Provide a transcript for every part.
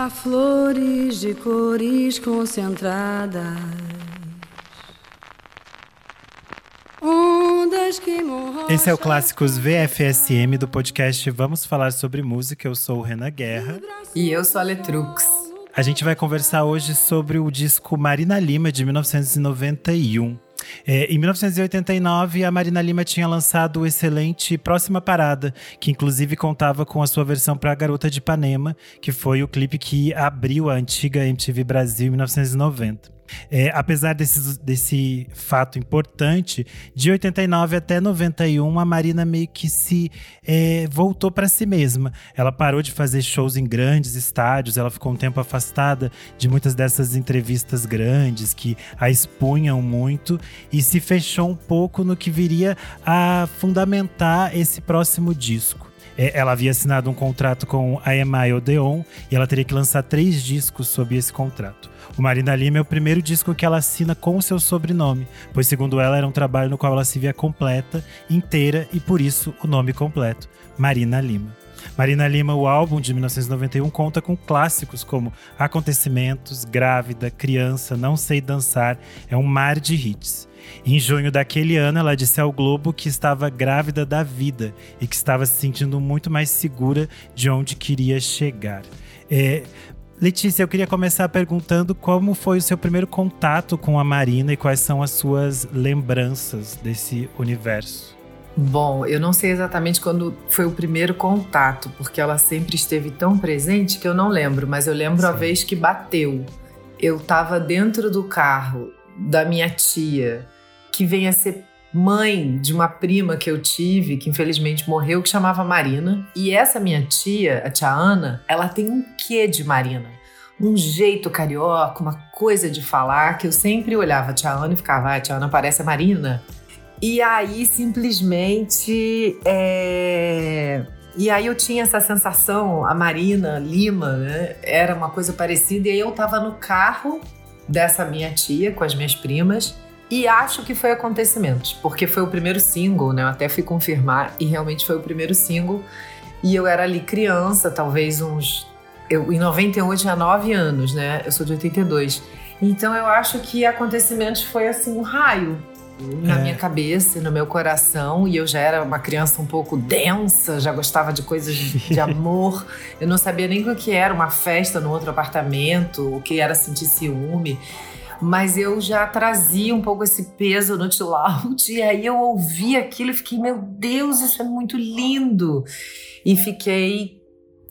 Há flores de cores concentradas. Ondas que Esse é o Clássicos VFSM do podcast Vamos Falar Sobre Música. Eu sou o Renan Guerra. E eu sou a Letrux. A gente vai conversar hoje sobre o disco Marina Lima, de 1991. É, em 1989, a Marina Lima tinha lançado o excelente Próxima Parada, que inclusive contava com a sua versão para Garota de Ipanema, que foi o clipe que abriu a antiga MTV Brasil em 1990. É, apesar desse, desse fato importante, de 89 até 91, a Marina meio que se é, voltou para si mesma. Ela parou de fazer shows em grandes estádios, ela ficou um tempo afastada de muitas dessas entrevistas grandes que a expunham muito e se fechou um pouco no que viria a fundamentar esse próximo disco. É, ela havia assinado um contrato com a EMI Odeon e ela teria que lançar três discos sob esse contrato. O Marina Lima é o primeiro disco que ela assina com o seu sobrenome, pois, segundo ela, era um trabalho no qual ela se via completa, inteira e por isso o nome completo, Marina Lima. Marina Lima, o álbum de 1991, conta com clássicos como Acontecimentos, Grávida, Criança, Não Sei Dançar, é um mar de hits. Em junho daquele ano, ela disse ao Globo que estava grávida da vida e que estava se sentindo muito mais segura de onde queria chegar. É, Letícia, eu queria começar perguntando como foi o seu primeiro contato com a Marina e quais são as suas lembranças desse universo. Bom, eu não sei exatamente quando foi o primeiro contato, porque ela sempre esteve tão presente que eu não lembro, mas eu lembro Sim. a vez que bateu. Eu estava dentro do carro da minha tia, que vem a ser mãe de uma prima que eu tive, que infelizmente morreu, que chamava Marina. E essa minha tia, a tia Ana, ela tem um quê de Marina? Um jeito carioca, uma coisa de falar que eu sempre olhava a tia Ana e ficava, ah, a tia Ana parece a Marina. E aí, simplesmente. É... E aí eu tinha essa sensação, a Marina Lima, né? Era uma coisa parecida. E aí eu tava no carro dessa minha tia com as minhas primas. E acho que foi Acontecimentos, porque foi o primeiro single, né? Eu até fui confirmar e realmente foi o primeiro single. E eu era ali criança, talvez uns. Eu, em 91 eu tinha 9 anos, né? Eu sou de 82. Então eu acho que Acontecimentos foi assim um raio na é. minha cabeça, no meu coração, e eu já era uma criança um pouco densa, já gostava de coisas de amor. Eu não sabia nem o que era uma festa no outro apartamento, o que era sentir ciúme mas eu já trazia um pouco esse peso no chill out, e aí eu ouvi aquilo e fiquei, meu Deus, isso é muito lindo. E fiquei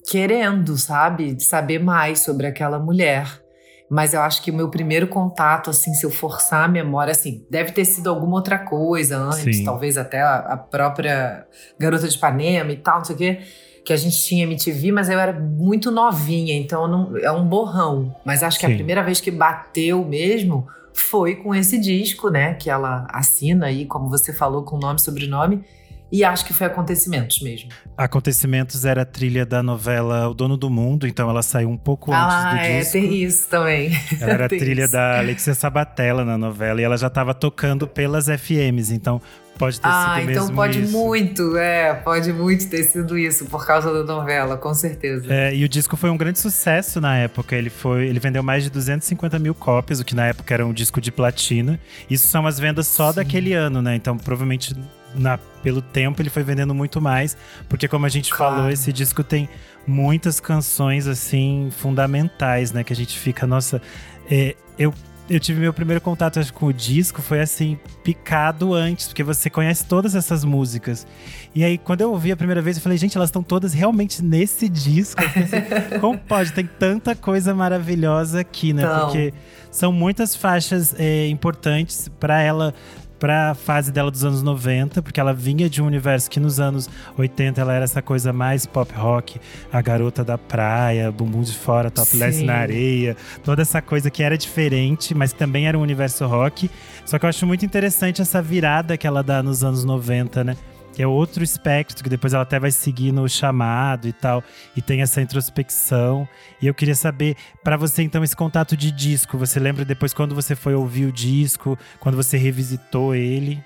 querendo, sabe, saber mais sobre aquela mulher. Mas eu acho que o meu primeiro contato, assim, se eu forçar a memória, assim, deve ter sido alguma outra coisa antes, Sim. talvez até a, a própria Garota de Ipanema e tal, não sei o quê que a gente tinha MTV, mas eu era muito novinha, então não, é um borrão. Mas acho que Sim. a primeira vez que bateu mesmo foi com esse disco, né? Que ela assina aí, como você falou, com nome e sobrenome. E acho que foi Acontecimentos mesmo. Acontecimentos era a trilha da novela O Dono do Mundo, então ela saiu um pouco ah, antes do é, disco. Ah, é, tem isso também. Ela era a trilha isso. da Alexia Sabatella na novela e ela já estava tocando pelas FMs, então Pode ter ah, sido então pode isso. muito, é, pode muito ter sido isso por causa da novela, com certeza. É, e o disco foi um grande sucesso na época. Ele foi, ele vendeu mais de 250 mil cópias, o que na época era um disco de platina. Isso são as vendas só Sim. daquele ano, né? Então provavelmente na, pelo tempo ele foi vendendo muito mais, porque como a gente claro. falou, esse disco tem muitas canções assim fundamentais, né? Que a gente fica, nossa, é, eu eu tive meu primeiro contato acho, com o disco foi assim, picado antes, porque você conhece todas essas músicas. E aí, quando eu ouvi a primeira vez, eu falei, gente, elas estão todas realmente nesse disco. Assim, como pode? Tem tanta coisa maravilhosa aqui, né? Então... Porque são muitas faixas é, importantes para ela para a fase dela dos anos 90, porque ela vinha de um universo que nos anos 80 ela era essa coisa mais pop rock, a garota da praia, bumbum de fora, topless Sim. na areia, toda essa coisa que era diferente, mas também era um universo rock. Só que eu acho muito interessante essa virada que ela dá nos anos 90, né? Que é outro espectro, que depois ela até vai seguir no chamado e tal, e tem essa introspecção. E eu queria saber, para você então, esse contato de disco, você lembra depois quando você foi ouvir o disco, quando você revisitou ele?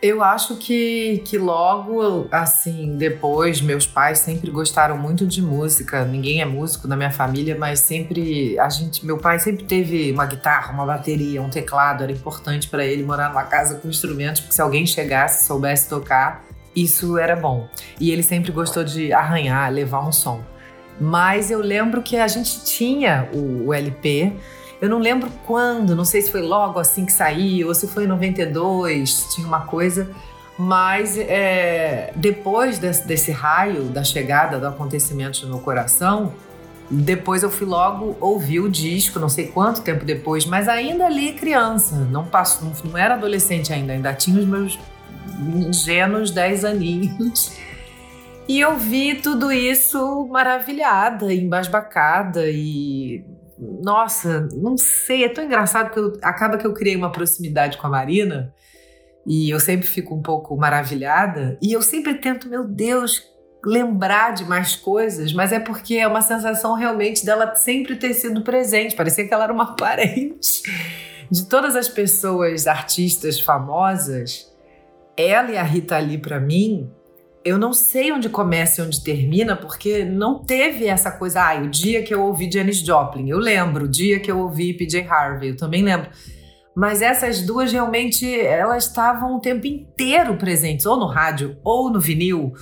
Eu acho que, que logo, assim, depois, meus pais sempre gostaram muito de música. Ninguém é músico na minha família, mas sempre a gente, meu pai sempre teve uma guitarra, uma bateria, um teclado. Era importante para ele morar numa casa com instrumentos, porque se alguém chegasse, soubesse tocar, isso era bom. E ele sempre gostou de arranhar, levar um som. Mas eu lembro que a gente tinha o, o LP eu não lembro quando, não sei se foi logo assim que saiu ou se foi em 92, tinha uma coisa. Mas é, depois desse, desse raio da chegada do acontecimento no meu coração, depois eu fui logo ouvir o disco, não sei quanto tempo depois, mas ainda ali criança, não passo, não, não era adolescente ainda, ainda tinha os meus ingênuos 10 aninhos. E eu vi tudo isso maravilhada, embasbacada e nossa, não sei, é tão engraçado que eu, acaba que eu criei uma proximidade com a Marina e eu sempre fico um pouco maravilhada e eu sempre tento, meu Deus, lembrar de mais coisas, mas é porque é uma sensação realmente dela sempre ter sido presente, parecia que ela era uma parente. De todas as pessoas, artistas famosas, ela e a Rita Lee para mim eu não sei onde começa e onde termina, porque não teve essa coisa. Ah, o dia que eu ouvi Janis Joplin, eu lembro. O dia que eu ouvi PJ Harvey, eu também lembro. Mas essas duas realmente, elas estavam o tempo inteiro presentes, ou no rádio, ou no vinil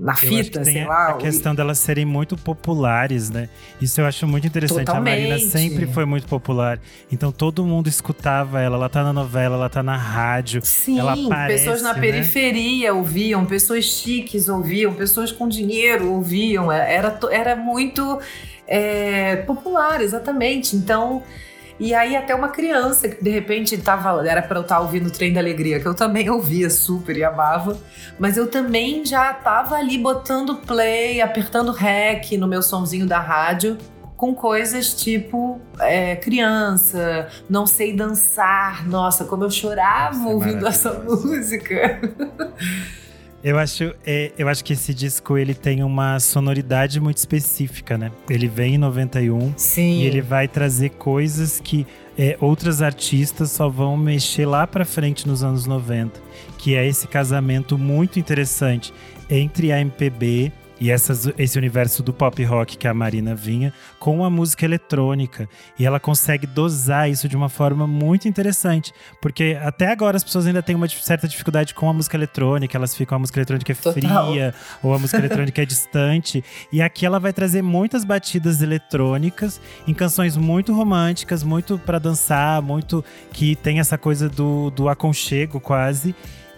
na fita, sei lá. A questão delas serem muito populares, né? Isso eu acho muito interessante. Totalmente. A Marina sempre foi muito popular. Então todo mundo escutava ela. Ela tá na novela, ela tá na rádio. Sim, ela aparece, pessoas na né? periferia ouviam, pessoas chiques ouviam, pessoas com dinheiro ouviam. É, era, era muito é, popular, exatamente. Então. E aí até uma criança que de repente tava, era para eu estar tá ouvindo o Trem da Alegria, que eu também ouvia super e amava, mas eu também já tava ali botando play, apertando rec no meu somzinho da rádio com coisas tipo é, criança, não sei dançar. Nossa, como eu chorava Nossa, é ouvindo essa música. Eu acho, é, eu acho que esse disco ele tem uma sonoridade muito específica, né? Ele vem em 91 Sim. e ele vai trazer coisas que é, outras artistas só vão mexer lá para frente nos anos 90, que é esse casamento muito interessante entre a MPB e essas, esse universo do pop rock que a Marina vinha com a música eletrônica. E ela consegue dosar isso de uma forma muito interessante. Porque até agora as pessoas ainda têm uma certa dificuldade com a música eletrônica, elas ficam a música eletrônica é fria ou a música eletrônica é distante. E aqui ela vai trazer muitas batidas eletrônicas em canções muito românticas, muito para dançar, muito que tem essa coisa do, do aconchego quase.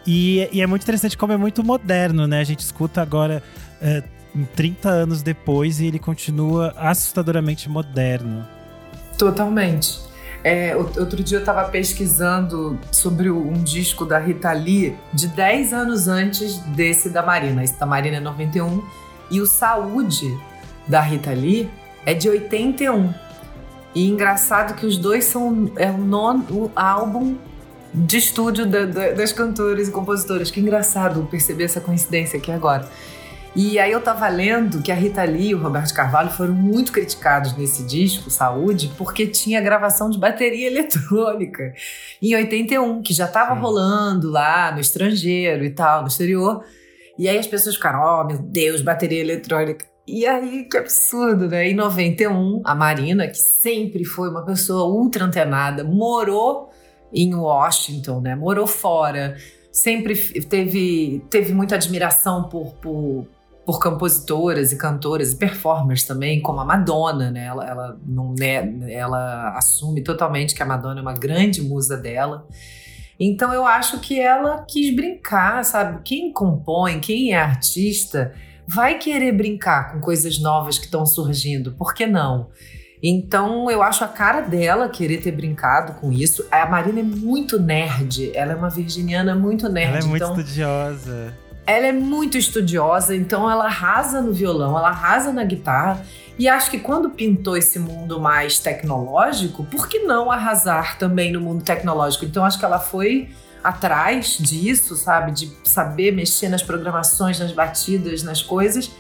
E, e, é muito interessante como é muito moderno, né? A gente escuta agora é, 30 anos depois e ele continua assustadoramente moderno. Totalmente. É, outro dia eu estava pesquisando sobre um disco da Rita Lee de 10 anos antes desse da Marina. Esse da Marina é 91. E o Saúde da Rita Lee é de 81. E engraçado que os dois são é o nono o álbum de estúdio da, da, das cantoras e compositoras. Que engraçado perceber essa coincidência aqui agora. E aí eu tava lendo que a Rita Lee e o Roberto Carvalho foram muito criticados nesse disco, Saúde, porque tinha gravação de bateria eletrônica em 81, que já tava rolando lá no estrangeiro e tal, no exterior. E aí as pessoas ficaram, oh meu Deus, bateria eletrônica. E aí, que absurdo, né? Em 91, a Marina, que sempre foi uma pessoa ultra antenada, morou em Washington, né? Morou fora, sempre teve, teve muita admiração por, por, por compositoras e cantoras e performers também, como a Madonna, né? Ela, ela, não, né? ela assume totalmente que a Madonna é uma grande musa dela. Então eu acho que ela quis brincar, sabe? Quem compõe, quem é artista, vai querer brincar com coisas novas que estão surgindo, por que não? Então eu acho a cara dela querer ter brincado com isso. A Marina é muito nerd, ela é uma virginiana muito nerd. Ela é muito então, estudiosa. Ela é muito estudiosa, então ela arrasa no violão, ela arrasa na guitarra. E acho que quando pintou esse mundo mais tecnológico, por que não arrasar também no mundo tecnológico? Então acho que ela foi atrás disso, sabe? De saber mexer nas programações, nas batidas, nas coisas.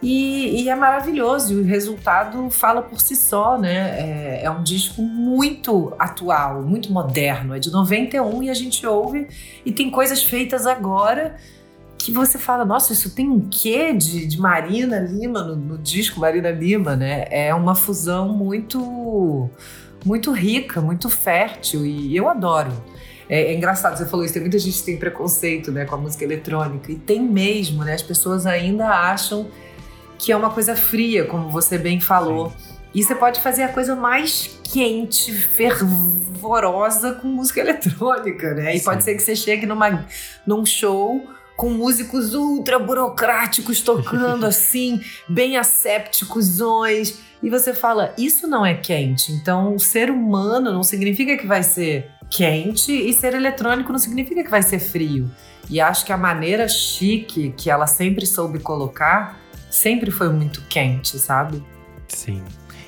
E, e, é maravilhoso, e o resultado fala por si só, né? É, é, um disco muito atual, muito moderno, é de 91 e a gente ouve e tem coisas feitas agora que você fala, nossa, isso tem um quê de, de Marina Lima no, no disco Marina Lima, né? É uma fusão muito, muito rica, muito fértil e eu adoro. É, é, engraçado, você falou isso, tem muita gente que tem preconceito né, com a música eletrônica, e tem mesmo, né? As pessoas ainda acham que é uma coisa fria, como você bem falou. Sim. E você pode fazer a coisa mais quente, fervorosa com música eletrônica, né? E Sim. pode ser que você chegue numa, num show com músicos ultra burocráticos tocando assim, bem assépticos, e você fala, isso não é quente. Então, ser humano não significa que vai ser quente e ser eletrônico não significa que vai ser frio. E acho que a maneira chique que ela sempre soube colocar sempre foi muito quente, sabe? Sim.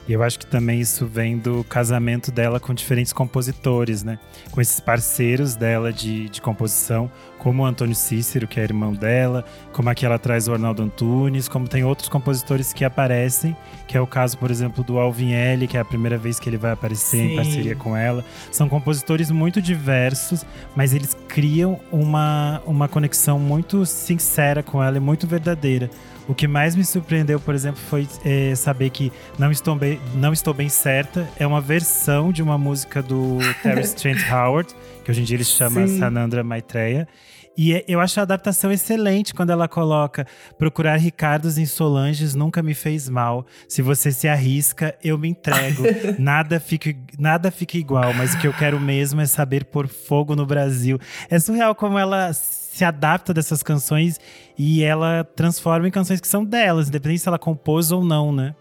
E eu acho que também isso vem do casamento dela com diferentes compositores, né? Com esses parceiros dela de, de composição, como o Antônio Cícero, que é irmão dela, como aqui ela traz o Arnaldo Antunes, como tem outros compositores que aparecem, que é o caso, por exemplo, do Alvin L, que é a primeira vez que ele vai aparecer Sim. em parceria com ela. São compositores muito diversos, mas eles criam uma, uma conexão muito sincera com ela e muito verdadeira. O que mais me surpreendeu, por exemplo, foi é, saber que não estou, bem, não estou Bem Certa é uma versão de uma música do Terence Trent Howard, que hoje em dia ele chama Sim. Sanandra Maitreya. E é, eu acho a adaptação excelente quando ela coloca procurar Ricardos em Solanges nunca me fez mal. Se você se arrisca, eu me entrego. nada fica nada fica igual, mas o que eu quero mesmo é saber pôr fogo no Brasil. É surreal como ela se adapta dessas canções e ela transforma em canções que são delas, independente se ela compôs ou não, né?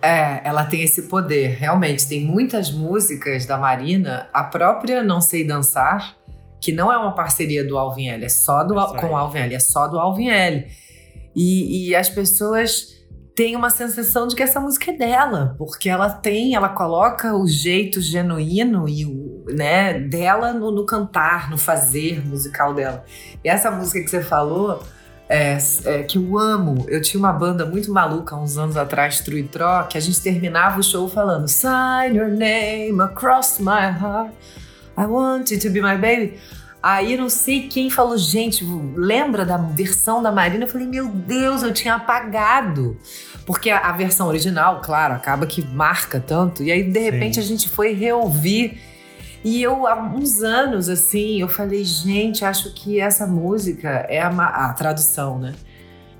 É, ela tem esse poder, realmente. Tem muitas músicas da Marina, a própria Não Sei Dançar, que não é uma parceria do Alvin L, é só do, é com o Alvin L, é só do Alvin L. E, e as pessoas tem uma sensação de que essa música é dela, porque ela tem, ela coloca o jeito genuíno e o, né, dela no, no cantar, no fazer musical dela. E essa música que você falou, é, é, que eu amo. Eu tinha uma banda muito maluca uns anos atrás, Truitró, que a gente terminava o show falando Sign your name across my heart. I want you to be my baby. Aí não sei quem falou, gente, lembra da versão da Marina? Eu falei, meu Deus, eu tinha apagado. Porque a, a versão original, claro, acaba que marca tanto. E aí, de repente, Sim. a gente foi reouvir. E eu, há uns anos, assim, eu falei, gente, acho que essa música é a, a tradução, né?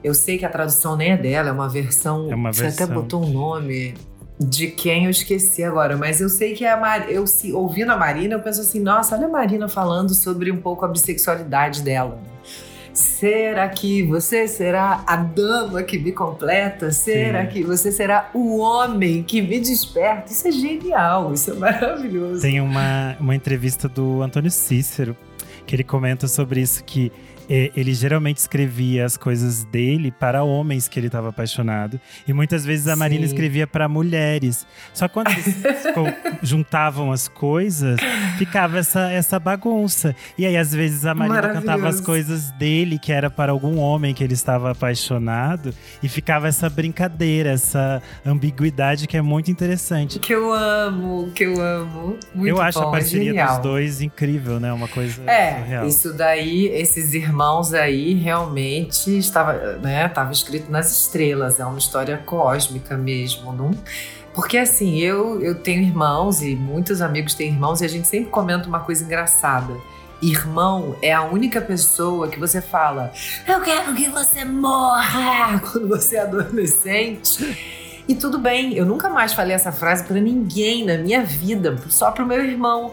Eu sei que a tradução nem é dela, é uma versão. É uma versão. Você até botou um nome de quem eu esqueci agora, mas eu sei que a Mar... eu se ouvindo a Marina, eu penso assim, nossa, olha a Marina falando sobre um pouco a bissexualidade dela. Será que você será a dama que me completa? Será Sim. que você será o homem que me desperta? Isso é genial, isso é maravilhoso. Tem uma, uma entrevista do Antônio Cícero que ele comenta sobre isso que ele geralmente escrevia as coisas dele para homens que ele estava apaixonado. E muitas vezes a Sim. Marina escrevia para mulheres. Só que quando eles juntavam as coisas, ficava essa, essa bagunça. E aí, às vezes, a Marina cantava as coisas dele, que era para algum homem que ele estava apaixonado. E ficava essa brincadeira, essa ambiguidade que é muito interessante. Que eu amo, que eu amo. Muito eu acho bom, a parceria genial. dos dois incrível, né? Uma coisa é, surreal. Isso daí, esses irmãos irmãos aí realmente estava, né, estava escrito nas estrelas, é uma história cósmica mesmo, não? Porque assim, eu, eu tenho irmãos e muitos amigos têm irmãos e a gente sempre comenta uma coisa engraçada. Irmão é a única pessoa que você fala, eu quero que você morra quando você é adolescente. E tudo bem, eu nunca mais falei essa frase para ninguém na minha vida, só pro meu irmão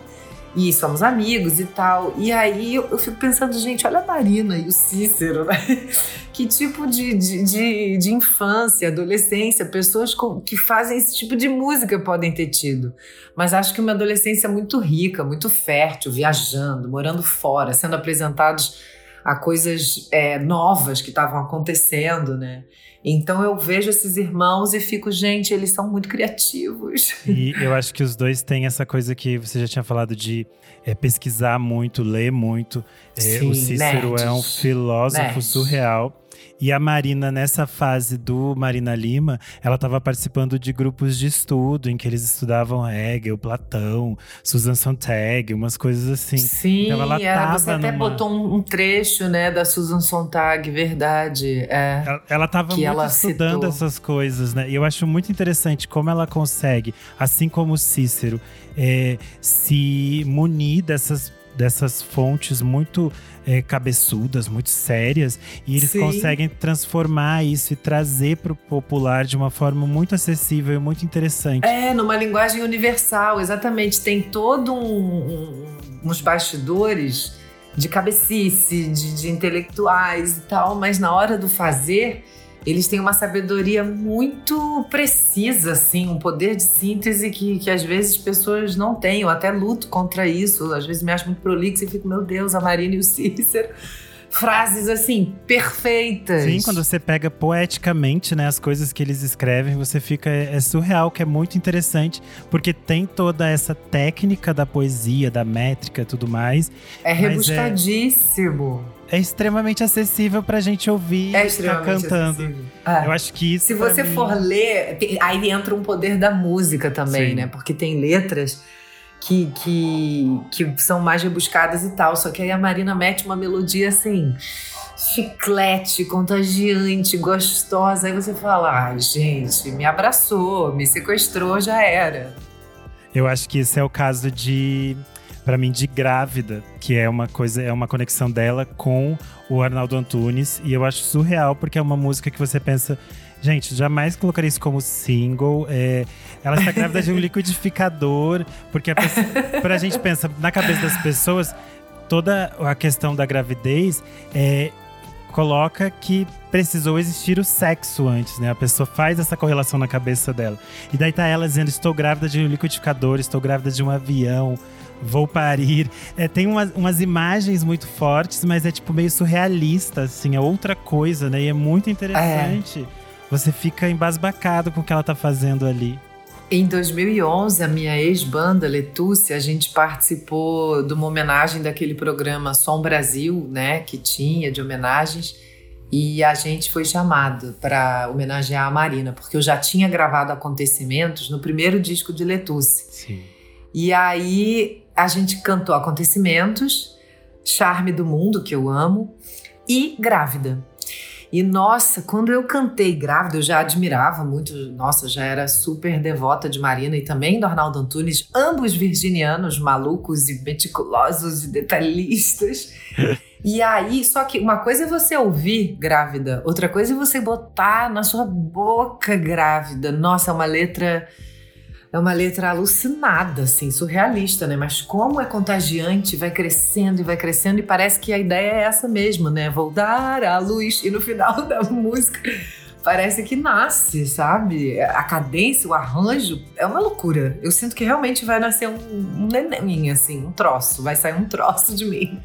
e somos amigos e tal. E aí eu, eu, fico pensando, gente, olha a Marina e o Cícero, né? Que tipo de, de, de, de infância, adolescência, pessoas com, que fazem esse tipo de música podem ter tido. Mas acho que uma adolescência muito rica, muito fértil, viajando, morando fora, sendo apresentados a coisas é, novas que estavam acontecendo, né? Então eu vejo esses irmãos e fico, gente, eles são muito criativos. E eu acho que os dois têm essa coisa que você já tinha falado de é, pesquisar muito, ler muito. É, Sim, o Cícero nerds. é um filósofo Nerds. surreal. E a Marina, nessa fase do Marina Lima, ela estava participando de grupos de estudo em que eles estudavam Hegel, Platão, Susan Sontag, umas coisas assim. Sim, Então ela era, você até numa- botou um, um trecho, né, da Susan Sontag, verdade. É. Ela, ela tava Que muito ela estudando citou. essas coisas, né? E eu acho muito interessante como ela consegue, assim como o Cícero, é, se munir dessas, dessas fontes muito é, cabeçudas, muito sérias, e eles Sim. conseguem transformar isso e trazer para o popular de uma forma muito acessível e muito interessante. É, numa linguagem universal, exatamente. Tem todo um, um- uns bastidores de cabecice, de, de intelectuais e tal, mas na hora do fazer, eles têm uma sabedoria muito precisa, assim, um poder de síntese que, que às vezes pessoas não têm. Eu até luto contra isso, às vezes me acho muito prolixo e fico, meu Deus, a Marina e o Cícero. Frases assim, perfeitas. Sim, quando você pega poeticamente, né, as coisas que eles escrevem, você fica é, é surreal, que é muito interessante, porque tem toda essa técnica da poesia, da métrica, e tudo mais. É Mas é- rebuscadíssimo. É extremamente acessível pra gente ouvir É e ficar cantando. acessível. É. Eu acho que isso Se você mim- for ler, aí entra um poder da música também, Sim. né? Porque tem letras que, que, que são mais rebuscadas e tal. Só que aí a Marina mete uma melodia assim, chiclete, contagiante, gostosa. Aí você fala, ai, gente, me abraçou, me sequestrou, já era. Eu acho que esse é o caso de Pra mim de grávida, que é uma coisa, é uma conexão dela com o Arnaldo Antunes e eu acho surreal porque é uma música que você pensa, gente, jamais colocaria isso como single. é, ela está grávida de um liquidificador, porque a pessoa, pra gente pensa na cabeça das pessoas, toda a questão da gravidez é coloca que precisou existir o sexo antes, né? A pessoa faz essa correlação na cabeça dela. E daí tá ela dizendo: estou grávida de um liquidificador, estou grávida de um avião, vou parir. É, tem umas, umas imagens muito fortes, mas é tipo meio surrealista, assim, é outra coisa, né? E é muito interessante. Você fica embasbacado com o que ela tá fazendo ali. Em 2011, a minha ex-banda Letúcia, a gente participou de uma homenagem daquele programa Som Brasil, né, que tinha de homenagens, e a gente foi chamado para homenagear a Marina, porque eu já tinha gravado acontecimentos no primeiro disco de Letúcia. Sim. E aí a gente cantou Acontecimentos, Charme do Mundo, que eu amo, e Grávida. E nossa, quando eu cantei grávida, eu já admirava muito, nossa, já era super devota de Marina e também do Arnaldo Antunes, ambos virginianos, malucos e meticulosos e detalhistas. E aí, só que uma coisa é você ouvir grávida, outra coisa é você botar na sua boca grávida. Nossa, é uma letra é uma letra alucinada, assim, surrealista, né? Mas como é contagiante, vai crescendo e vai crescendo, e parece que a ideia é essa mesmo, né? Vou dar a luz, e no final da música parece que nasce, sabe? A cadência, o arranjo, é uma loucura. Eu sinto que realmente vai nascer um, um neném, assim, um troço, vai sair um troço de mim.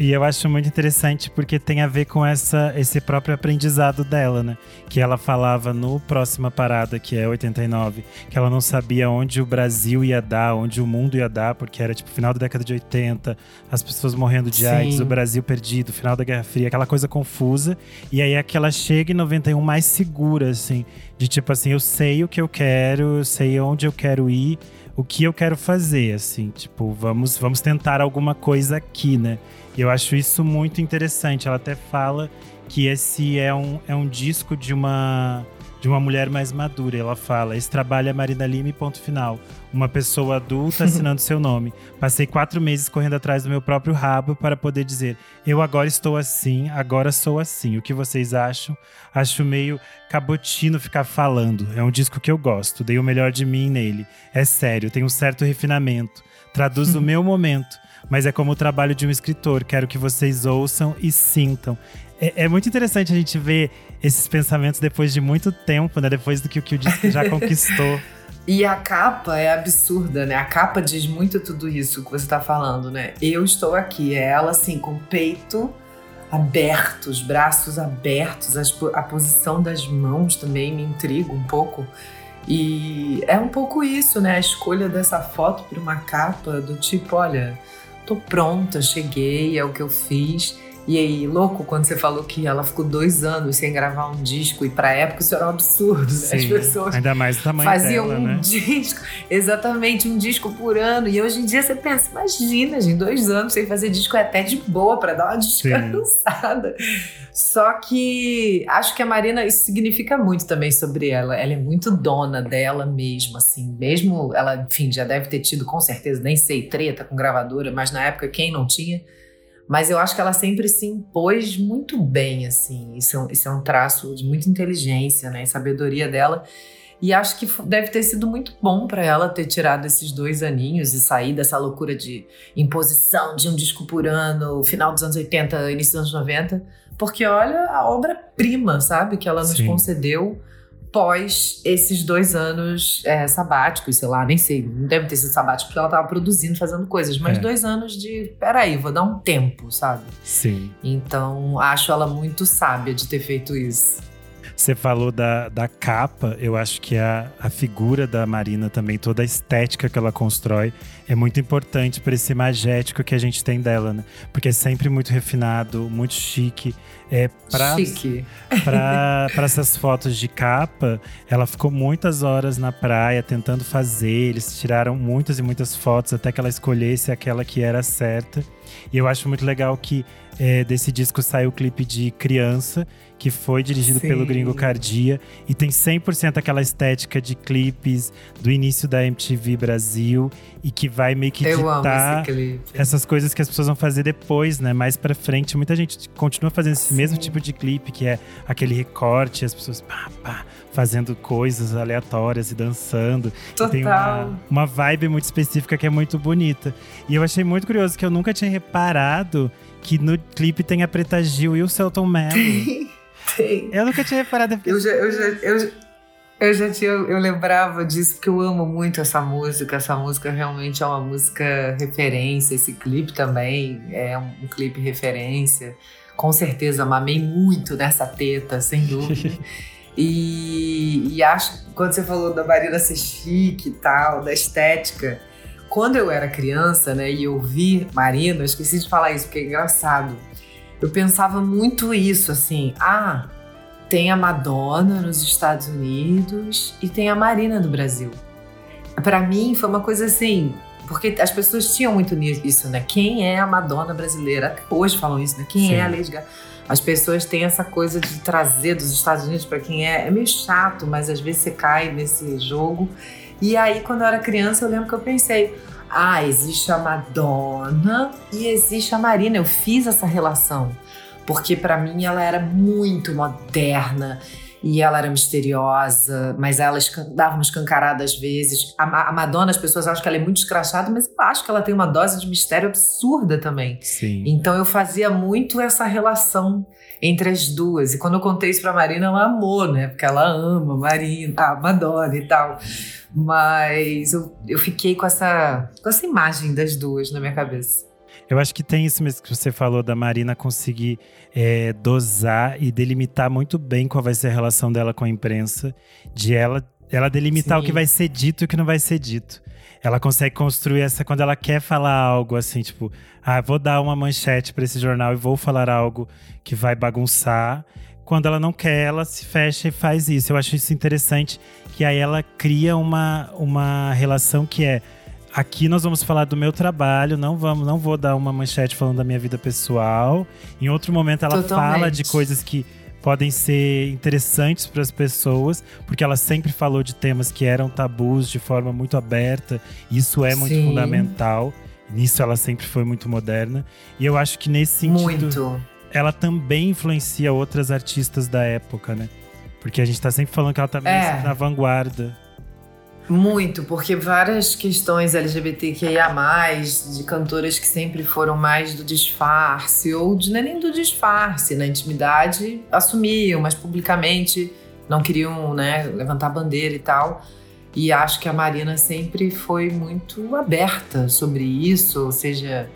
E eu acho muito interessante porque tem a ver com essa, esse próprio aprendizado dela, né? Que ela falava no Próxima Parada, que é 89, que ela não sabia onde o Brasil ia dar, onde o mundo ia dar, porque era tipo final da década de 80, as pessoas morrendo de Sim. AIDS, o Brasil perdido, final da Guerra Fria, aquela coisa confusa. E aí é que ela chega em 91 mais segura, assim, de tipo assim, eu sei o que eu quero, eu sei onde eu quero ir, o que eu quero fazer, assim, tipo, vamos, vamos tentar alguma coisa aqui, né? E eu acho isso muito interessante. Ela até fala que esse é um, é um disco de uma, de uma mulher mais madura. Ela fala: esse trabalho é Marina Lima ponto final. Uma pessoa adulta assinando seu nome. Passei quatro meses correndo atrás do meu próprio rabo para poder dizer: eu agora estou assim, agora sou assim. O que vocês acham? Acho meio cabotino ficar falando. É um disco que eu gosto, dei o melhor de mim nele. É sério, tem um certo refinamento. Traduz o meu momento mas é como o trabalho de um escritor. Quero que vocês ouçam e sintam. É, é muito interessante a gente ver esses pensamentos depois de muito tempo, né? Depois do que, que o disco já conquistou. E a capa é absurda, né? A capa diz muito tudo isso que você tá falando, né? Eu estou aqui, é ela assim, com o peito abertos, braços abertos, a posição das mãos também me intriga um pouco. E é um pouco isso, né? A escolha dessa foto para uma capa do tipo, olha, tô pronta, cheguei, é o que eu fiz. E aí, louco, quando você falou que ela ficou dois anos sem gravar um disco, e pra época isso era um absurdo, né? As pessoas ainda mais o tamanho faziam dela, um né? disco, exatamente, um disco por ano. E hoje em dia você pensa, imagina, gente, dois anos sem fazer disco é até de boa para dar uma descansada. Só que acho que a Marina, isso significa muito também sobre ela. Ela é muito dona dela mesma, assim. Mesmo ela, enfim, já deve ter tido, com certeza, nem sei, treta com gravadora, mas na época quem não tinha mas eu acho que ela sempre se impôs muito bem, assim. Isso é um, isso é um traço de muita inteligência, né? E sabedoria dela. E acho que deve ter sido muito bom para ela ter tirado esses dois aninhos e sair dessa loucura de imposição de um disco por ano, final dos anos 80, início dos anos 90. Porque olha a obra-prima, sabe? Que ela nos Sim. concedeu pós esses dois anos é, sabáticos, sei lá, nem sei, não deve ter sido sabático porque ela estava produzindo, fazendo coisas, mas é. dois anos de, peraí, vou dar um tempo, sabe? Sim. Então, acho ela muito sábia de ter feito isso. Você falou da, da capa, eu acho que a, a figura da Marina também, toda a estética que ela constrói, é muito importante para esse magético que a gente tem dela, né? Porque é sempre muito refinado, muito chique. É, pra, chique. Para essas fotos de capa, ela ficou muitas horas na praia tentando fazer. Eles tiraram muitas e muitas fotos até que ela escolhesse aquela que era certa. E eu acho muito legal que é, desse disco saiu o clipe de Criança, que foi dirigido Sim. pelo Gringo Cardia e tem 100% aquela estética de clipes do início da MTV Brasil e que vai meio que ditar essas coisas que as pessoas vão fazer depois, né? Mais para frente, muita gente continua fazendo esse Sim. mesmo tipo de clipe que é aquele recorte, as pessoas pá, pá, fazendo coisas aleatórias e dançando. Total. E tem uma, uma vibe muito específica que é muito bonita. E eu achei muito curioso que eu nunca tinha reparado que no clipe tem a Preta Gil e o Celton Mello. Tem. Eu nunca tinha reparado. Eu já, eu já, eu, eu já tinha, eu lembrava disso porque eu amo muito essa música. Essa música realmente é uma música referência. Esse clipe também é um, um clipe referência. Com certeza, mamei muito nessa teta, sem dúvida. e, e acho que quando você falou da Marina ser chique e tal, da estética, quando eu era criança, né, e eu vi Marina, eu esqueci de falar isso porque é engraçado eu pensava muito isso, assim, ah, tem a Madonna nos Estados Unidos e tem a Marina do Brasil. Para mim foi uma coisa assim, porque as pessoas tinham muito isso, né? Quem é a Madonna brasileira? Até hoje falam isso, né? Quem Sim. é a Lady Gaga? As pessoas têm essa coisa de trazer dos Estados Unidos para quem é. É meio chato, mas às vezes você cai nesse jogo. E aí, quando eu era criança, eu lembro que eu pensei: ah, existe a Madonna e existe a Marina. Eu fiz essa relação porque para mim ela era muito moderna e ela era misteriosa, mas ela dava uma escancarada às vezes. A, a, Madonna, as pessoas acham que ela é muito escrachada, mas eu acho que ela tem uma dose de mistério absurda também. Sim. Então eu fazia muito essa relação entre as duas. E quando eu contei isso pra Marina, ela amou, né? Porque ela ama Marina, a Madonna e tal. Mas eu, eu fiquei com essa, com essa imagem das duas na minha cabeça. Eu acho que tem isso mesmo que você falou da Marina conseguir é, dosar e delimitar muito bem qual vai ser a relação dela com a imprensa, de ela, ela delimitar Sim. o que vai ser dito e o que não vai ser dito. Ela consegue construir essa quando ela quer falar algo assim, tipo, ah, vou dar uma manchete para esse jornal e vou falar algo que vai bagunçar. Quando ela não quer, ela se fecha e faz isso. Eu acho isso interessante, que aí ela cria uma, uma relação que é aqui nós vamos falar do meu trabalho, não vamos, não vou dar uma manchete falando da minha vida pessoal. Em outro momento ela Totalmente. fala de coisas que podem ser interessantes para as pessoas, porque ela sempre falou de temas que eram tabus de forma muito aberta. Isso é muito Sim. fundamental. Nisso ela sempre foi muito moderna. E eu acho que nesse sentido, muito. ela também influencia outras artistas da época, né? Porque a gente tá sempre falando que ela tá é. na vanguarda. Muito, porque várias questões LGBTQIA, de cantoras que sempre foram mais do disfarce, ou de é nem do disfarce, na intimidade, assumiam, mas publicamente não queriam né, levantar bandeira e tal. E acho que a Marina sempre foi muito aberta sobre isso, ou seja,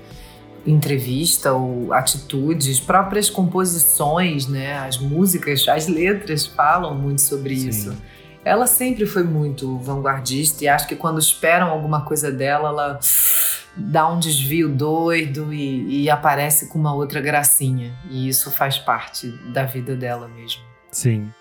entrevista ou atitudes, próprias composições, né? As músicas, as letras falam muito sobre Sim. isso. Ela sempre foi muito vanguardista e acho que quando esperam alguma coisa dela, ela dá um desvio doido e, e aparece com uma outra gracinha. E isso faz parte da vida dela mesmo. Sim.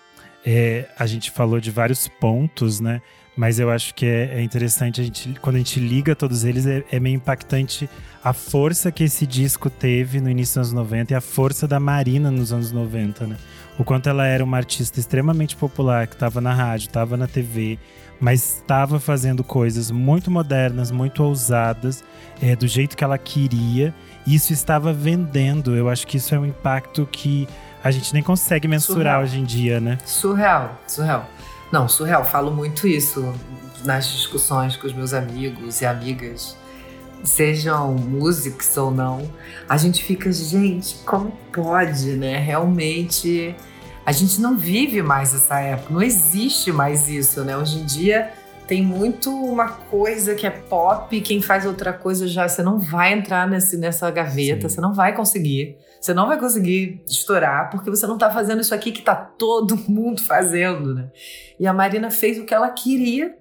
É, a gente falou de vários pontos, né? Mas eu acho que é, é interessante a gente, quando a gente liga todos eles, é, é, meio impactante a força que esse disco teve no início dos anos 90 e a força da Marina nos anos 90, né? O quanto ela era uma artista extremamente popular, que estava na rádio, estava na TV, mas estava fazendo coisas muito modernas, muito ousadas, é, do jeito que ela queria. Isso estava vendendo. Eu acho que isso é um impacto que a gente nem consegue mensurar surreal. hoje em dia, né? Surreal, surreal. Não, surreal. Falo muito isso nas discussões com os meus amigos e amigas, sejam músicos ou não. A gente fica, gente, como pode, né? Realmente, a gente não vive mais essa época, não existe mais isso, né? Hoje em dia tem muito uma coisa que é pop, quem faz outra coisa já, você não vai entrar nesse, nessa gaveta, Sim. você não vai conseguir. Você não vai conseguir estourar porque você não tá fazendo isso aqui que tá todo mundo fazendo, né? E a Marina fez o que ela queria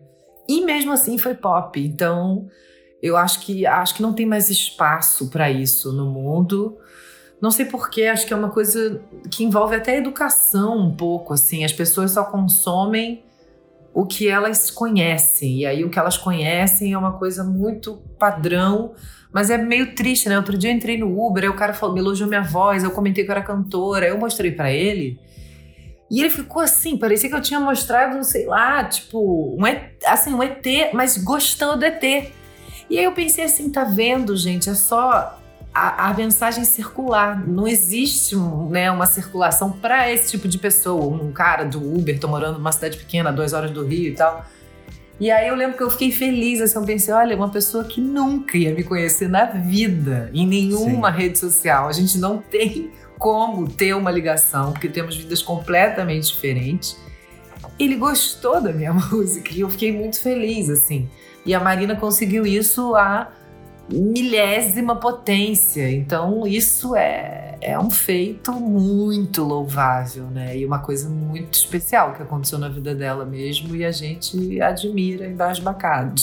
e mesmo assim foi pop. Então, eu acho que acho que não tem mais espaço para isso no mundo. Não sei porquê, acho que é uma coisa que envolve até a educação um pouco, assim. As pessoas só consomem o que elas conhecem. E aí o que elas conhecem é uma coisa muito padrão mas é meio triste, né? Outro dia eu entrei no Uber, aí o cara falou, me elogiou minha voz, eu comentei que eu era cantora, eu mostrei para ele. E ele ficou assim, parecia que eu tinha mostrado, sei lá, tipo, um ET, assim, um ET, mas gostando do ET. E aí eu pensei assim, tá vendo, gente? É só a, a mensagem circular. Não existe né, uma circulação para esse tipo de pessoa. Um cara do Uber, tô morando numa cidade pequena, duas horas do Rio e tal. E aí eu lembro que eu fiquei feliz, assim, eu pensei, olha, uma pessoa que nunca ia me conhecer na vida, em nenhuma Sim. rede social. A gente não tem como ter uma ligação, porque temos vidas completamente diferentes. Ele gostou da minha música e eu fiquei muito feliz, assim. E a Marina conseguiu isso a milésima potência. Então, isso é, é um feito muito louvável, né? E uma coisa muito especial que aconteceu na vida dela mesmo e a gente admira embasbacado.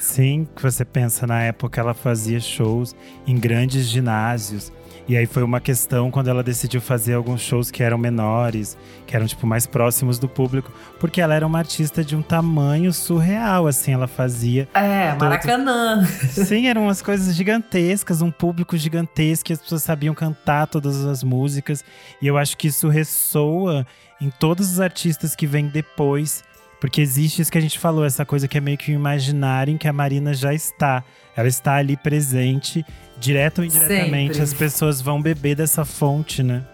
Sim, que você pensa na época ela fazia shows em grandes ginásios e aí foi uma questão quando ela decidiu fazer alguns shows que eram menores, que eram tipo mais próximos do público, porque ela era uma artista de um tamanho surreal, assim, ela fazia. É, todo... Maracanã. Sim, eram umas coisas gigantescas, um público gigantesco, as pessoas sabiam cantar todas as músicas, e eu acho que isso ressoa em todos os artistas que vêm depois porque existe isso que a gente falou, essa coisa que é meio que imaginário em que a Marina já está. Ela está ali presente, direto ou indiretamente. Sempre. As pessoas vão beber dessa fonte, né?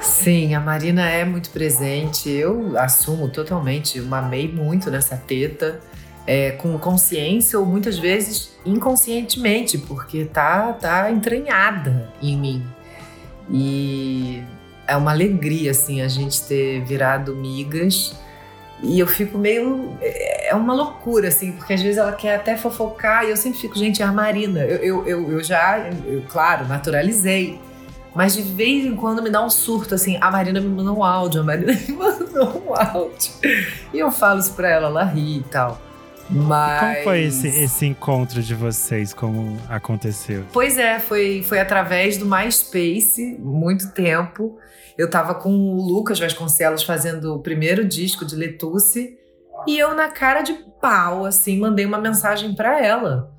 Sim, a Marina é muito presente. Eu assumo totalmente, mamei muito nessa teta. É, com consciência ou muitas vezes inconscientemente, porque tá, tá entranhada em mim. E é uma alegria, assim, a gente ter virado migas e eu fico meio. É uma loucura, assim, porque às vezes ela quer até fofocar e eu sempre fico, gente, é a Marina. Eu, eu, eu, eu já, eu, claro, naturalizei. Mas de vez em quando me dá um surto, assim, a Marina me mandou um áudio, a Marina me mandou um áudio. E eu falo isso pra ela, ela ri e tal. Mas... Como foi esse, esse encontro de vocês? Como aconteceu? Pois é, foi, foi através do MySpace, muito tempo. Eu tava com o Lucas Vasconcelos fazendo o primeiro disco de Letusse e eu, na cara de pau, assim, mandei uma mensagem para ela.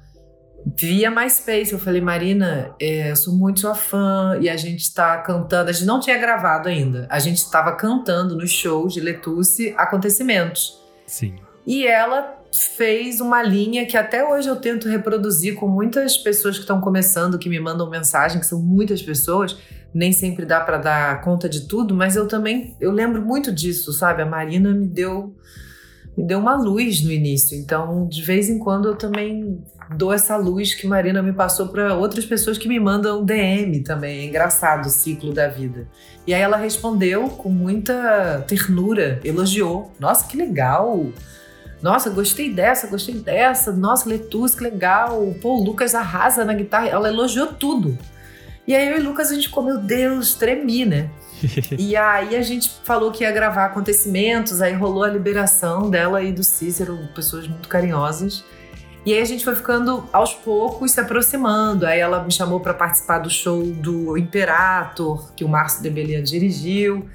Via MySpace, eu falei, Marina, é, eu sou muito sua fã e a gente tá cantando. A gente não tinha gravado ainda, a gente estava cantando nos shows de Letusse acontecimentos. Sim. E ela fez uma linha que até hoje eu tento reproduzir com muitas pessoas que estão começando, que me mandam mensagem, que são muitas pessoas nem sempre dá para dar conta de tudo, mas eu também eu lembro muito disso, sabe? A Marina me deu me deu uma luz no início, então de vez em quando eu também dou essa luz que Marina me passou para outras pessoas que me mandam DM também. É engraçado o ciclo da vida. E aí ela respondeu com muita ternura, elogiou. Nossa, que legal! Nossa, gostei dessa, gostei dessa. Nossa, Letus, que legal. Pô, o Lucas arrasa na guitarra. Ela elogiou tudo. E aí eu e Lucas, a gente ficou, meu Deus, tremi, né? e aí a gente falou que ia gravar acontecimentos, aí rolou a liberação dela e do Cícero, pessoas muito carinhosas. E aí a gente foi ficando aos poucos se aproximando. Aí ela me chamou para participar do show do Imperator, que o Márcio Debelian dirigiu.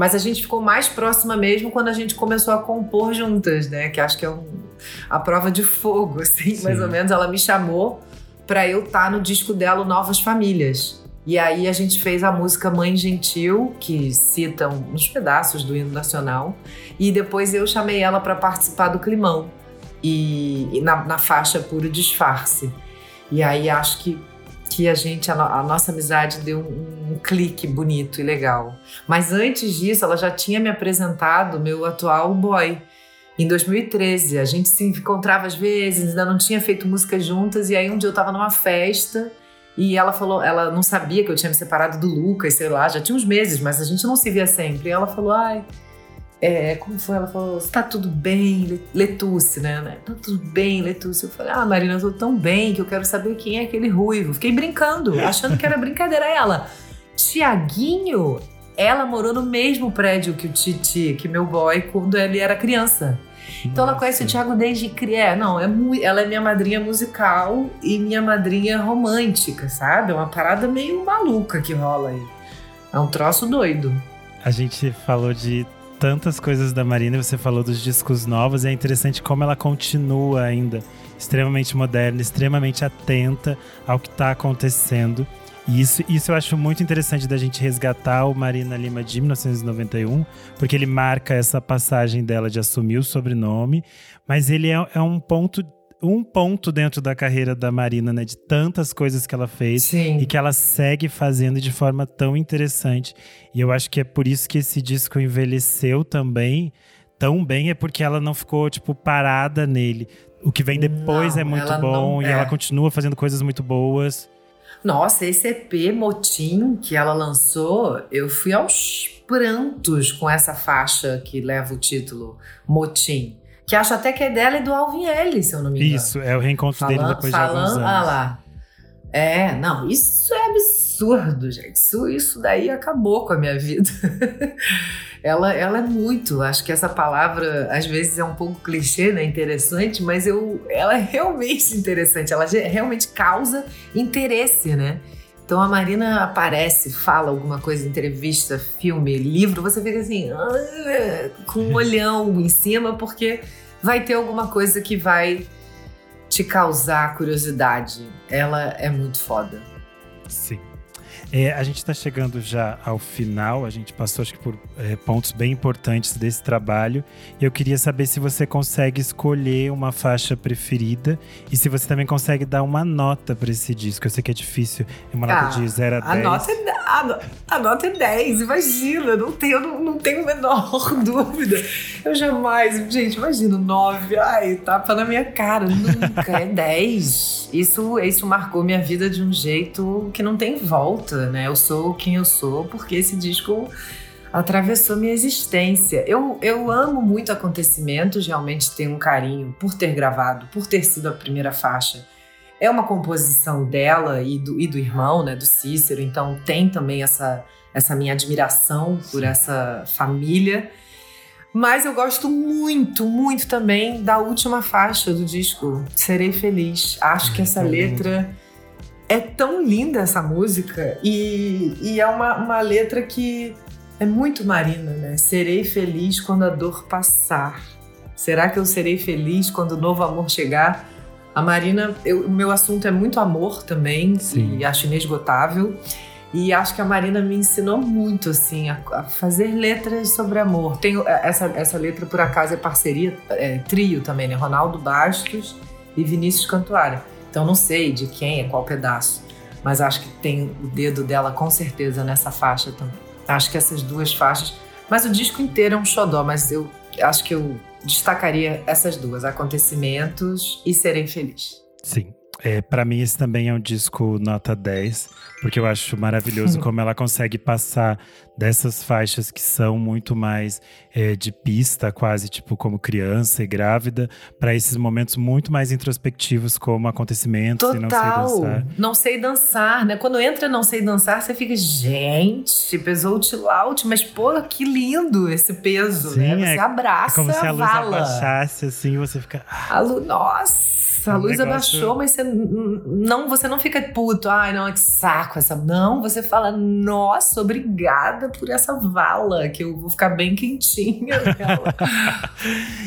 Mas a gente ficou mais próxima mesmo quando a gente começou a compor juntas, né? Que acho que é um, a prova de fogo, assim, Sim. mais ou menos. Ela me chamou para eu estar tá no disco dela, Novas Famílias. E aí a gente fez a música Mãe Gentil, que cita uns pedaços do hino nacional. E depois eu chamei ela para participar do Climão e, e na, na, faixa puro disfarce. E aí acho que, que a gente, a, a nossa amizade deu um, um, clique bonito e legal. Mas antes disso, ela já tinha me apresentado meu atual boy. Em 2013, a gente se encontrava às vezes, ainda não tinha feito música juntas, e aí um dia eu tava numa festa e ela falou, ela não sabia que eu tinha me separado do Lucas, sei lá, já tinha uns meses, mas a gente não se via sempre. E ela falou, ai, é, como foi? Ela falou, está tudo bem, Letuce, né? Tá tudo bem, Letuce. Eu falei, ah, Marina, eu tô tão bem que eu quero saber quem é aquele ruivo. Fiquei brincando, achando que era brincadeira. ela, Tiaguinho, ela morou no mesmo prédio que o Titi, que meu boy, quando ele era criança. Então Nossa. ela conhece o Thiago desde criança. É, não, é muito, ela é minha madrinha musical e minha madrinha romântica, sabe? É uma parada meio maluca que rola aí. É um troço doido. A gente falou de tantas coisas da Marina, você falou dos discos novos, e é interessante como ela continua ainda extremamente moderna, extremamente atenta ao que está acontecendo. E isso, isso eu acho muito interessante da gente resgatar o Marina Lima de 1991, porque ele marca essa passagem dela de assumir o sobrenome, mas ele é, é um ponto um ponto dentro da carreira da Marina, né? De tantas coisas que ela fez Sim. e que ela segue fazendo de forma tão interessante. E eu acho que é por isso que esse disco envelheceu também tão bem, é porque ela não ficou, tipo, parada nele. O que vem depois não, é muito bom não, e é. ela continua fazendo coisas muito boas. Nossa, esse EP Motim que ela lançou, eu fui aos prantos com essa faixa que leva o título Motim que acho até que é dela e do Alvin L, se eu não me engano. Isso, é o reencontro falando, dele depois falando, de alguns anos. Ah lá. É, não, isso é absurdo, gente. Isso, isso daí acabou com a minha vida. ela, ela é muito, acho que essa palavra às vezes é um pouco clichê, né? Interessante, mas eu, ela é realmente interessante. Ela realmente causa interesse, né? Então a Marina aparece, fala alguma coisa, entrevista, filme, livro, você fica assim, ah", com um olhão em cima, porque vai ter alguma coisa que vai te causar curiosidade. Ela é muito foda. Sim. É, a gente está chegando já ao final, a gente passou acho que por é, pontos bem importantes desse trabalho. E eu queria saber se você consegue escolher uma faixa preferida e se você também consegue dar uma nota para esse disco. Eu sei que é difícil, é uma nota ah, de 0 a 10. A nota, é, a, a nota é 10, imagina, não tenho, não, não tenho a menor dúvida. Eu jamais, gente, imagina, 9, ai, tapa na minha cara, nunca, é 10. Isso, isso marcou minha vida de um jeito que não tem volta né? Eu sou quem eu sou porque esse disco atravessou minha existência. Eu, eu amo muito acontecimentos, realmente tenho um carinho por ter gravado, por ter sido a primeira faixa. É uma composição dela e do, e do irmão, né, do Cícero, então tem também essa, essa minha admiração por essa família. Mas eu gosto muito, muito também da última faixa do disco, Serei Feliz. Acho que essa letra é tão linda essa música e, e é uma, uma letra que é muito marina, né? Serei feliz quando a dor passar. Será que eu serei feliz quando o novo amor chegar? A Marina, o meu assunto é muito amor também, Sim. e acho inesgotável. E acho que a Marina me ensinou muito, assim, a, a fazer letras sobre amor. Tenho, é, essa, essa letra, por acaso, é parceria, é, trio também, né? Ronaldo Bastos e Vinícius Cantuária. Então não sei de quem é qual pedaço, mas acho que tem o dedo dela com certeza nessa faixa também. Acho que essas duas faixas, mas o disco inteiro é um xodó, mas eu acho que eu destacaria essas duas, acontecimentos e serem feliz. Sim. É, para mim, esse também é um disco nota 10, porque eu acho maravilhoso como ela consegue passar dessas faixas que são muito mais é, de pista, quase tipo como criança e grávida, para esses momentos muito mais introspectivos, como acontecimentos Total. e não sei dançar. Não sei dançar, né? Quando entra não sei dançar, você fica, gente, pesou o tilaut, mas pô, que lindo esse peso, Sim, né? Você é- abraça É como se a a luz vala. abaixasse assim, você fica. "Ah, A luz, nossa, a luz negócio- abaixou, mas você não, você não fica puto, ai não, que saco essa. Não, você fala, nossa, obrigada por essa vala, que eu vou ficar bem quentinha nela.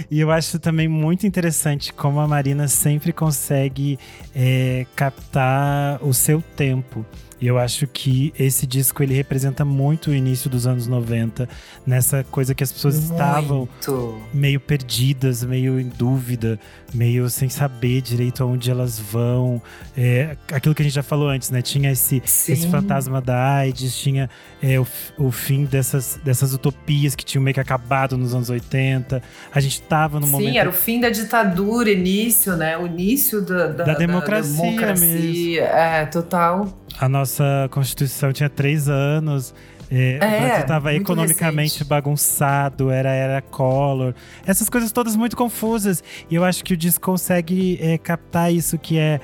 E eu acho também muito interessante como a Marina sempre consegue é, captar o seu tempo. E eu acho que esse disco ele representa muito o início dos anos 90, nessa coisa que as pessoas estavam Muito. meio perdidas, meio em dúvida, meio sem saber direito aonde elas vão. É, aquilo que a gente já falou antes, né? Tinha esse, Sim. esse fantasma da AIDS, tinha é, o, o fim dessas, dessas utopias que tinham meio que acabado nos anos 80. A gente tava no Sim, momento. era o fim da ditadura, início, né? O início da, da, Da democracia democracia. É, total. A nossa Constituição tinha três anos. É, o É, Brasil estava muito economicamente recente. bagunçado, era era Collor. Essas coisas todas muito confusas. E eu acho que o disco consegue é, captar isso que é.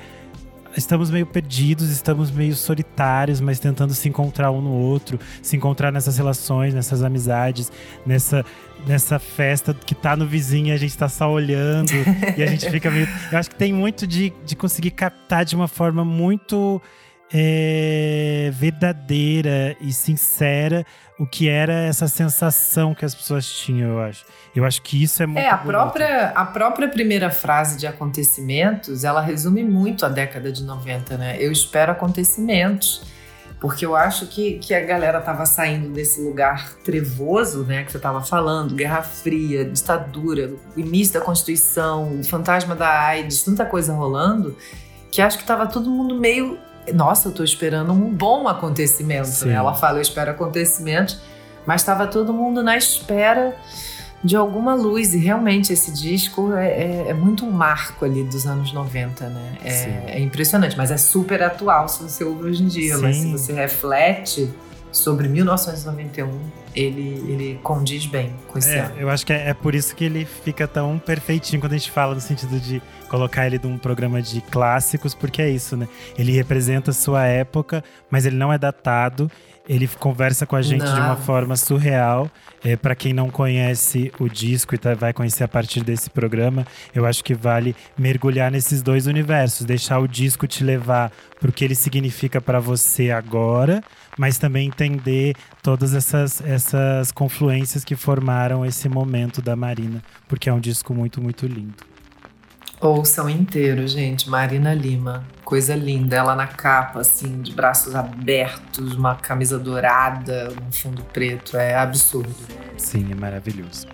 Estamos meio perdidos, estamos meio solitários, mas tentando se encontrar um no outro, se encontrar nessas relações, nessas amizades, nessa, nessa festa que tá no vizinho e a gente tá só olhando e a gente fica meio. Eu acho que tem muito de, de conseguir captar de uma forma muito é, verdadeira e sincera o que era essa sensação que as pessoas tinham, eu acho. Eu acho que isso é muito É, a bonito. própria, a própria primeira frase de acontecimentos, ela resume muito a década de 90, né? Eu espero acontecimentos. Porque eu acho que, que a galera tava saindo desse lugar trevoso, né? Que você tava falando, Guerra Fria, ditadura, início da Constituição, o fantasma da AIDS, tanta coisa rolando, que acho que tava todo mundo meio. Nossa, eu tô esperando um bom acontecimento, Sim. né? Ela fala, eu espero acontecimentos, mas tava todo mundo na espera de alguma luz. E realmente esse disco é, é- é muito um marco ali dos anos 90, né? Sim. É, é impressionante, mas é super atual se você ouve hoje em dia. Mas se Sim. você reflete sobre 1991, ele, ele condiz bem com esse É, ano. eu acho que é, é por isso que ele fica tão perfeitinho quando a gente fala no sentido de colocar ele num programa de clássicos, porque é isso, né? Ele representa a sua época, mas ele não é datado. Ele conversa com a gente de uma Não. forma surreal. É, para quem não conhece o disco e tá- vai conhecer a partir desse programa, eu acho que vale mergulhar nesses dois universos, deixar o disco te levar pro que ele significa para você agora, mas também entender todas essas, essas confluências que formaram esse momento da Marina, porque é um disco muito, muito lindo. Ouçam inteiro, gente. Marina Lima. Coisa linda. Ela na capa, assim, de braços abertos, uma camisa dourada, um fundo preto. É absurdo. Sim, é maravilhoso.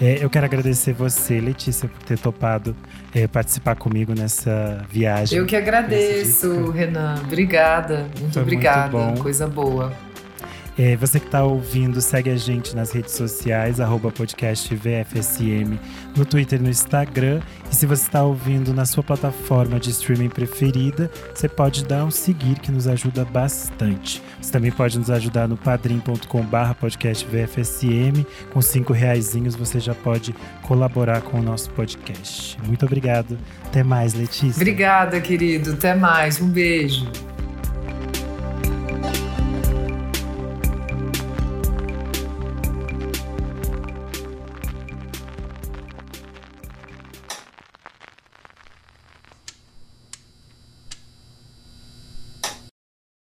É, eu quero agradecer você, Letícia, por ter topado é, participar comigo nessa viagem. Eu que agradeço. Renan. Obrigada. Muito Foi muito obrigada. bom. Coisa boa. É, você que está ouvindo, segue a gente nas redes sociais, arroba podcast VFSM, no Twitter e no Instagram. E se você está ouvindo na sua plataforma de streaming preferida, você pode dar um seguir que nos ajuda bastante. Você também pode nos ajudar no padrim.com.br podcast VFSM. Com cinco reaisinhos você já pode colaborar com o nosso podcast. Muito obrigado. Até mais, Letícia. Obrigada, querido. Até mais. Um beijo.